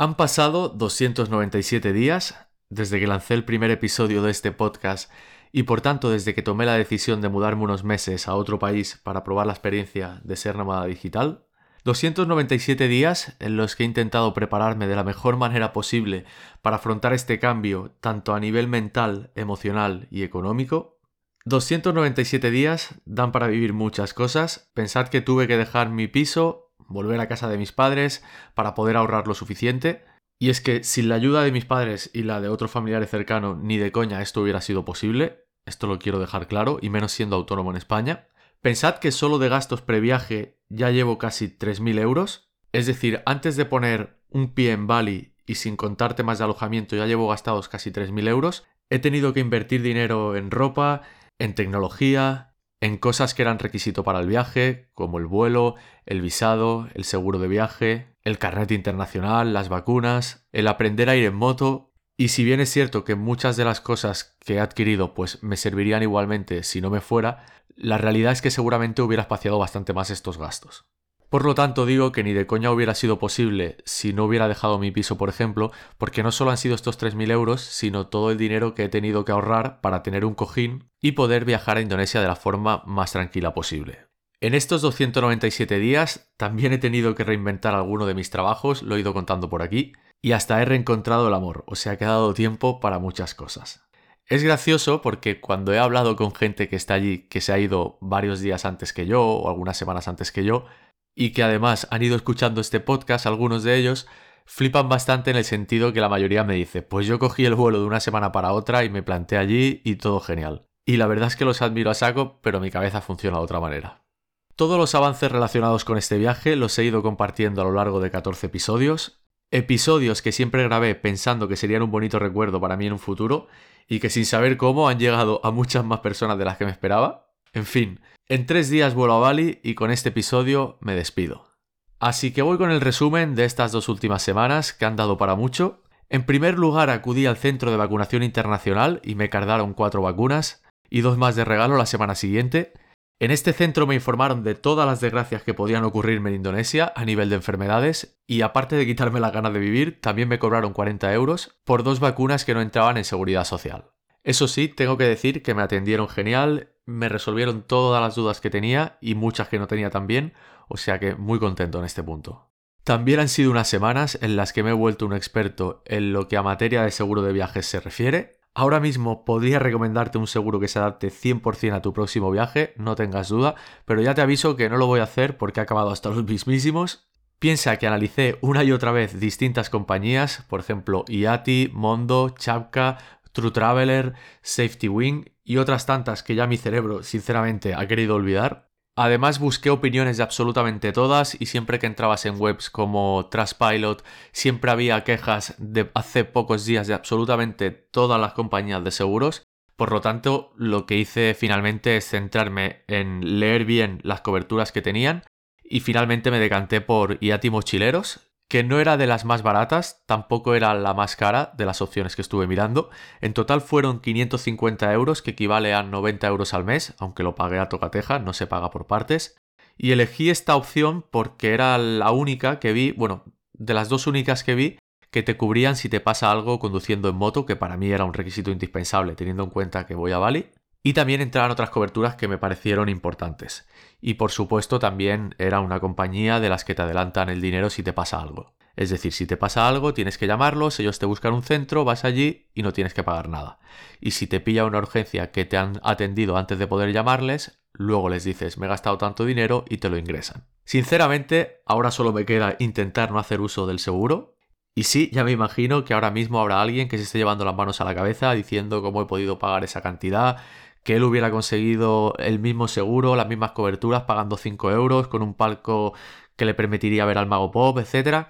Han pasado 297 días desde que lancé el primer episodio de este podcast y por tanto desde que tomé la decisión de mudarme unos meses a otro país para probar la experiencia de ser nómada digital. 297 días en los que he intentado prepararme de la mejor manera posible para afrontar este cambio tanto a nivel mental, emocional y económico. 297 días dan para vivir muchas cosas. Pensad que tuve que dejar mi piso volver a casa de mis padres para poder ahorrar lo suficiente. Y es que sin la ayuda de mis padres y la de otros familiares cercanos, ni de coña esto hubiera sido posible. Esto lo quiero dejar claro, y menos siendo autónomo en España. Pensad que solo de gastos previaje ya llevo casi 3.000 euros. Es decir, antes de poner un pie en Bali y sin contar temas de alojamiento ya llevo gastados casi 3.000 euros. He tenido que invertir dinero en ropa, en tecnología, en cosas que eran requisito para el viaje, como el vuelo, el visado, el seguro de viaje, el carnet internacional, las vacunas, el aprender a ir en moto, y si bien es cierto que muchas de las cosas que he adquirido pues me servirían igualmente si no me fuera, la realidad es que seguramente hubiera espaciado bastante más estos gastos. Por lo tanto, digo que ni de coña hubiera sido posible si no hubiera dejado mi piso, por ejemplo, porque no solo han sido estos 3.000 euros, sino todo el dinero que he tenido que ahorrar para tener un cojín y poder viajar a Indonesia de la forma más tranquila posible. En estos 297 días también he tenido que reinventar alguno de mis trabajos, lo he ido contando por aquí, y hasta he reencontrado el amor, o sea que ha dado tiempo para muchas cosas. Es gracioso porque cuando he hablado con gente que está allí, que se ha ido varios días antes que yo o algunas semanas antes que yo, y que además han ido escuchando este podcast, algunos de ellos, flipan bastante en el sentido que la mayoría me dice, pues yo cogí el vuelo de una semana para otra y me planté allí y todo genial. Y la verdad es que los admiro a saco, pero mi cabeza funciona de otra manera. Todos los avances relacionados con este viaje los he ido compartiendo a lo largo de 14 episodios, episodios que siempre grabé pensando que serían un bonito recuerdo para mí en un futuro y que sin saber cómo han llegado a muchas más personas de las que me esperaba. En fin, en tres días vuelo a Bali y con este episodio me despido. Así que voy con el resumen de estas dos últimas semanas que han dado para mucho. En primer lugar acudí al centro de vacunación internacional y me cargaron cuatro vacunas y dos más de regalo la semana siguiente. En este centro me informaron de todas las desgracias que podían ocurrirme en Indonesia a nivel de enfermedades y aparte de quitarme la gana de vivir, también me cobraron 40 euros por dos vacunas que no entraban en seguridad social. Eso sí, tengo que decir que me atendieron genial, me resolvieron todas las dudas que tenía y muchas que no tenía también, o sea que muy contento en este punto. También han sido unas semanas en las que me he vuelto un experto en lo que a materia de seguro de viajes se refiere. Ahora mismo podría recomendarte un seguro que se adapte 100% a tu próximo viaje, no tengas duda, pero ya te aviso que no lo voy a hacer porque he acabado hasta los mismísimos. Piensa que analicé una y otra vez distintas compañías, por ejemplo IATI, Mondo, Chapka, True Traveler, Safety Wing y otras tantas que ya mi cerebro sinceramente ha querido olvidar. Además busqué opiniones de absolutamente todas y siempre que entrabas en webs como Trustpilot siempre había quejas de hace pocos días de absolutamente todas las compañías de seguros. Por lo tanto, lo que hice finalmente es centrarme en leer bien las coberturas que tenían y finalmente me decanté por IATI Mochileros, que no era de las más baratas, tampoco era la más cara de las opciones que estuve mirando. En total fueron 550 euros, que equivale a 90 euros al mes, aunque lo pagué a tocateja, no se paga por partes. Y elegí esta opción porque era la única que vi, bueno, de las dos únicas que vi, que te cubrían si te pasa algo conduciendo en moto, que para mí era un requisito indispensable, teniendo en cuenta que voy a Bali. Y también entraban otras coberturas que me parecieron importantes. Y por supuesto también era una compañía de las que te adelantan el dinero si te pasa algo. Es decir, si te pasa algo, tienes que llamarlos, ellos te buscan un centro, vas allí y no tienes que pagar nada. Y si te pilla una urgencia que te han atendido antes de poder llamarles, luego les dices, me he gastado tanto dinero y te lo ingresan. Sinceramente, ahora solo me queda intentar no hacer uso del seguro. Y sí, ya me imagino que ahora mismo habrá alguien que se esté llevando las manos a la cabeza diciendo cómo he podido pagar esa cantidad, que él hubiera conseguido el mismo seguro, las mismas coberturas, pagando 5 euros, con un palco que le permitiría ver al mago pop, etc.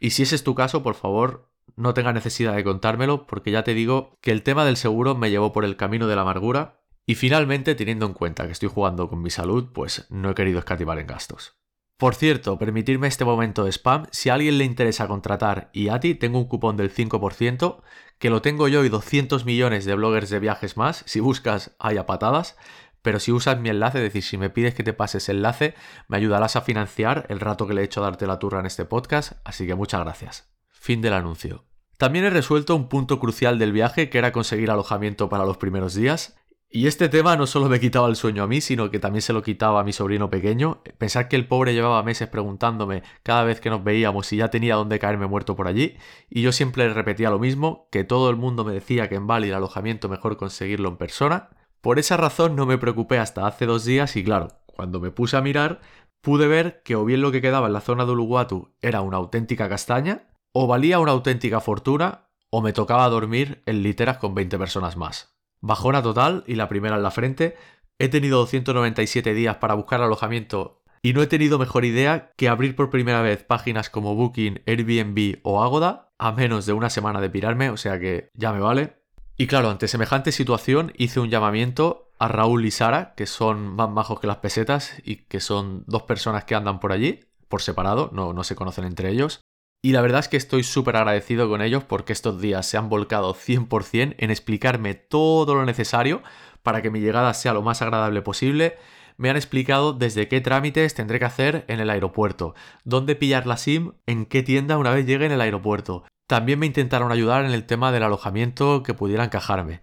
Y si ese es tu caso, por favor, no tenga necesidad de contármelo, porque ya te digo que el tema del seguro me llevó por el camino de la amargura. Y finalmente, teniendo en cuenta que estoy jugando con mi salud, pues no he querido escatimar en gastos. Por cierto, permitirme este momento de spam, si a alguien le interesa contratar y a ti tengo un cupón del 5%, que lo tengo yo y 200 millones de bloggers de viajes más, si buscas hay a patadas, pero si usas mi enlace, es decir, si me pides que te pases enlace, me ayudarás a financiar el rato que le he hecho a darte la turra en este podcast, así que muchas gracias. Fin del anuncio. También he resuelto un punto crucial del viaje que era conseguir alojamiento para los primeros días. Y este tema no solo me quitaba el sueño a mí, sino que también se lo quitaba a mi sobrino pequeño. Pensar que el pobre llevaba meses preguntándome cada vez que nos veíamos si ya tenía dónde caerme muerto por allí, y yo siempre repetía lo mismo, que todo el mundo me decía que en Bali el alojamiento mejor conseguirlo en persona. Por esa razón no me preocupé hasta hace dos días y claro, cuando me puse a mirar, pude ver que o bien lo que quedaba en la zona de Uluwatu era una auténtica castaña, o valía una auténtica fortuna o me tocaba dormir en literas con 20 personas más. Bajona total y la primera en la frente. He tenido 297 días para buscar alojamiento y no he tenido mejor idea que abrir por primera vez páginas como Booking, Airbnb o Agoda a menos de una semana de pirarme, o sea que ya me vale. Y claro, ante semejante situación hice un llamamiento a Raúl y Sara, que son más majos que las pesetas y que son dos personas que andan por allí, por separado, no, no se conocen entre ellos. Y la verdad es que estoy súper agradecido con ellos porque estos días se han volcado 100% en explicarme todo lo necesario para que mi llegada sea lo más agradable posible. Me han explicado desde qué trámites tendré que hacer en el aeropuerto, dónde pillar la SIM, en qué tienda una vez llegue en el aeropuerto. También me intentaron ayudar en el tema del alojamiento que pudiera encajarme.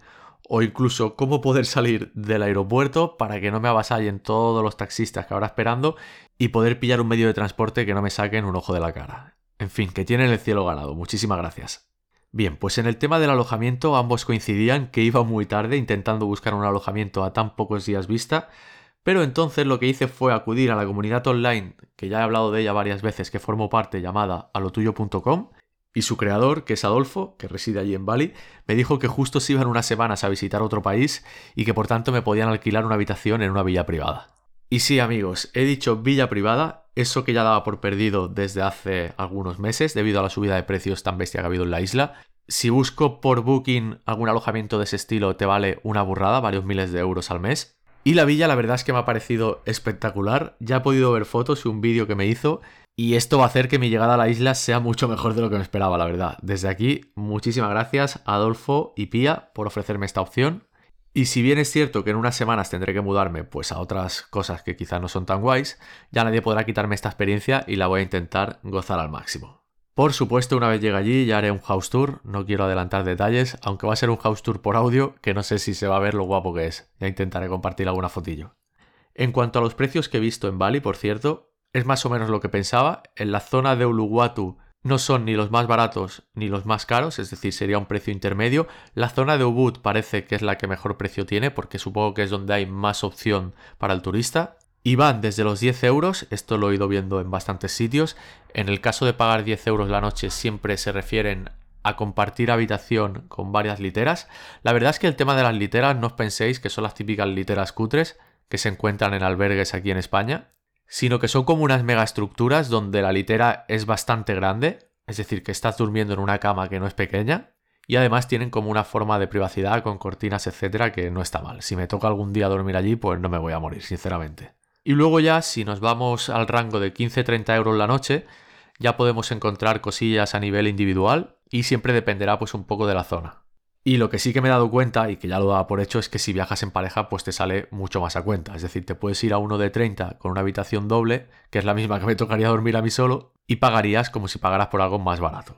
O incluso cómo poder salir del aeropuerto para que no me avasallen todos los taxistas que habrá esperando y poder pillar un medio de transporte que no me saquen un ojo de la cara. En fin, que tienen el cielo ganado. Muchísimas gracias. Bien, pues en el tema del alojamiento ambos coincidían que iba muy tarde intentando buscar un alojamiento a tan pocos días vista, pero entonces lo que hice fue acudir a la comunidad online, que ya he hablado de ella varias veces, que formo parte, llamada alotuyo.com, y su creador, que es Adolfo, que reside allí en Bali, me dijo que justo se iban unas semanas a visitar otro país y que por tanto me podían alquilar una habitación en una villa privada. Y sí, amigos, he dicho villa privada, eso que ya daba por perdido desde hace algunos meses debido a la subida de precios tan bestia que ha habido en la isla. Si busco por Booking algún alojamiento de ese estilo te vale una burrada, varios miles de euros al mes. Y la villa la verdad es que me ha parecido espectacular, ya he podido ver fotos y un vídeo que me hizo y esto va a hacer que mi llegada a la isla sea mucho mejor de lo que me esperaba, la verdad. Desde aquí, muchísimas gracias Adolfo y Pía por ofrecerme esta opción. Y si bien es cierto que en unas semanas tendré que mudarme pues a otras cosas que quizás no son tan guays, ya nadie podrá quitarme esta experiencia y la voy a intentar gozar al máximo. Por supuesto, una vez llegue allí ya haré un house tour, no quiero adelantar detalles, aunque va a ser un house tour por audio, que no sé si se va a ver lo guapo que es, ya intentaré compartir alguna fotillo. En cuanto a los precios que he visto en Bali, por cierto, es más o menos lo que pensaba, en la zona de Uluwatu no son ni los más baratos ni los más caros, es decir, sería un precio intermedio. La zona de Ubud parece que es la que mejor precio tiene, porque supongo que es donde hay más opción para el turista. Y van desde los 10 euros, esto lo he ido viendo en bastantes sitios. En el caso de pagar 10 euros la noche, siempre se refieren a compartir habitación con varias literas. La verdad es que el tema de las literas no os penséis que son las típicas literas cutres que se encuentran en albergues aquí en España sino que son como unas megaestructuras donde la litera es bastante grande, es decir, que estás durmiendo en una cama que no es pequeña, y además tienen como una forma de privacidad con cortinas, etcétera, que no está mal. Si me toca algún día dormir allí, pues no me voy a morir, sinceramente. Y luego ya, si nos vamos al rango de 15-30 euros la noche, ya podemos encontrar cosillas a nivel individual y siempre dependerá pues un poco de la zona. Y lo que sí que me he dado cuenta, y que ya lo daba por hecho, es que si viajas en pareja, pues te sale mucho más a cuenta. Es decir, te puedes ir a uno de 30 con una habitación doble, que es la misma que me tocaría dormir a mí solo, y pagarías como si pagaras por algo más barato.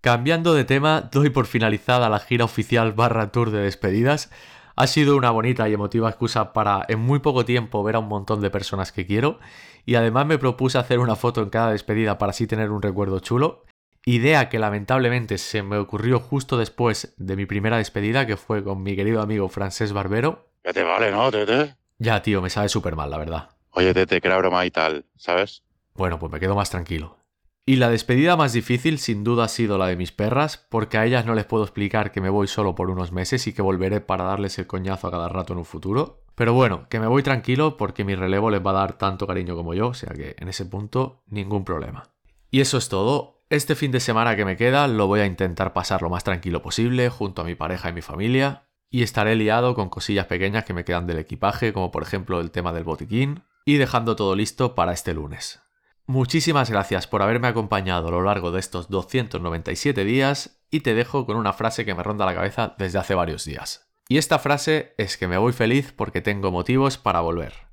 Cambiando de tema, doy por finalizada la gira oficial barra tour de despedidas. Ha sido una bonita y emotiva excusa para en muy poco tiempo ver a un montón de personas que quiero y además me propuse hacer una foto en cada despedida para así tener un recuerdo chulo Idea que lamentablemente se me ocurrió justo después de mi primera despedida, que fue con mi querido amigo Francés Barbero. Ya te vale, ¿no, Tete? Ya, tío, me sabe súper mal, la verdad. Oye, Tete, que era broma y tal, ¿sabes? Bueno, pues me quedo más tranquilo. Y la despedida más difícil sin duda ha sido la de mis perras, porque a ellas no les puedo explicar que me voy solo por unos meses y que volveré para darles el coñazo a cada rato en un futuro. Pero bueno, que me voy tranquilo porque mi relevo les va a dar tanto cariño como yo, o sea que en ese punto ningún problema. Y eso es todo. Este fin de semana que me queda lo voy a intentar pasar lo más tranquilo posible junto a mi pareja y mi familia y estaré liado con cosillas pequeñas que me quedan del equipaje, como por ejemplo el tema del botiquín, y dejando todo listo para este lunes. Muchísimas gracias por haberme acompañado a lo largo de estos 297 días y te dejo con una frase que me ronda la cabeza desde hace varios días. Y esta frase es que me voy feliz porque tengo motivos para volver.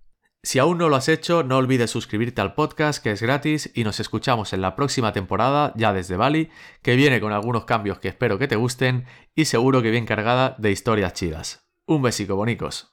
Si aún no lo has hecho, no olvides suscribirte al podcast, que es gratis, y nos escuchamos en la próxima temporada, ya desde Bali, que viene con algunos cambios que espero que te gusten y seguro que bien cargada de historias chidas. Un besico, bonicos.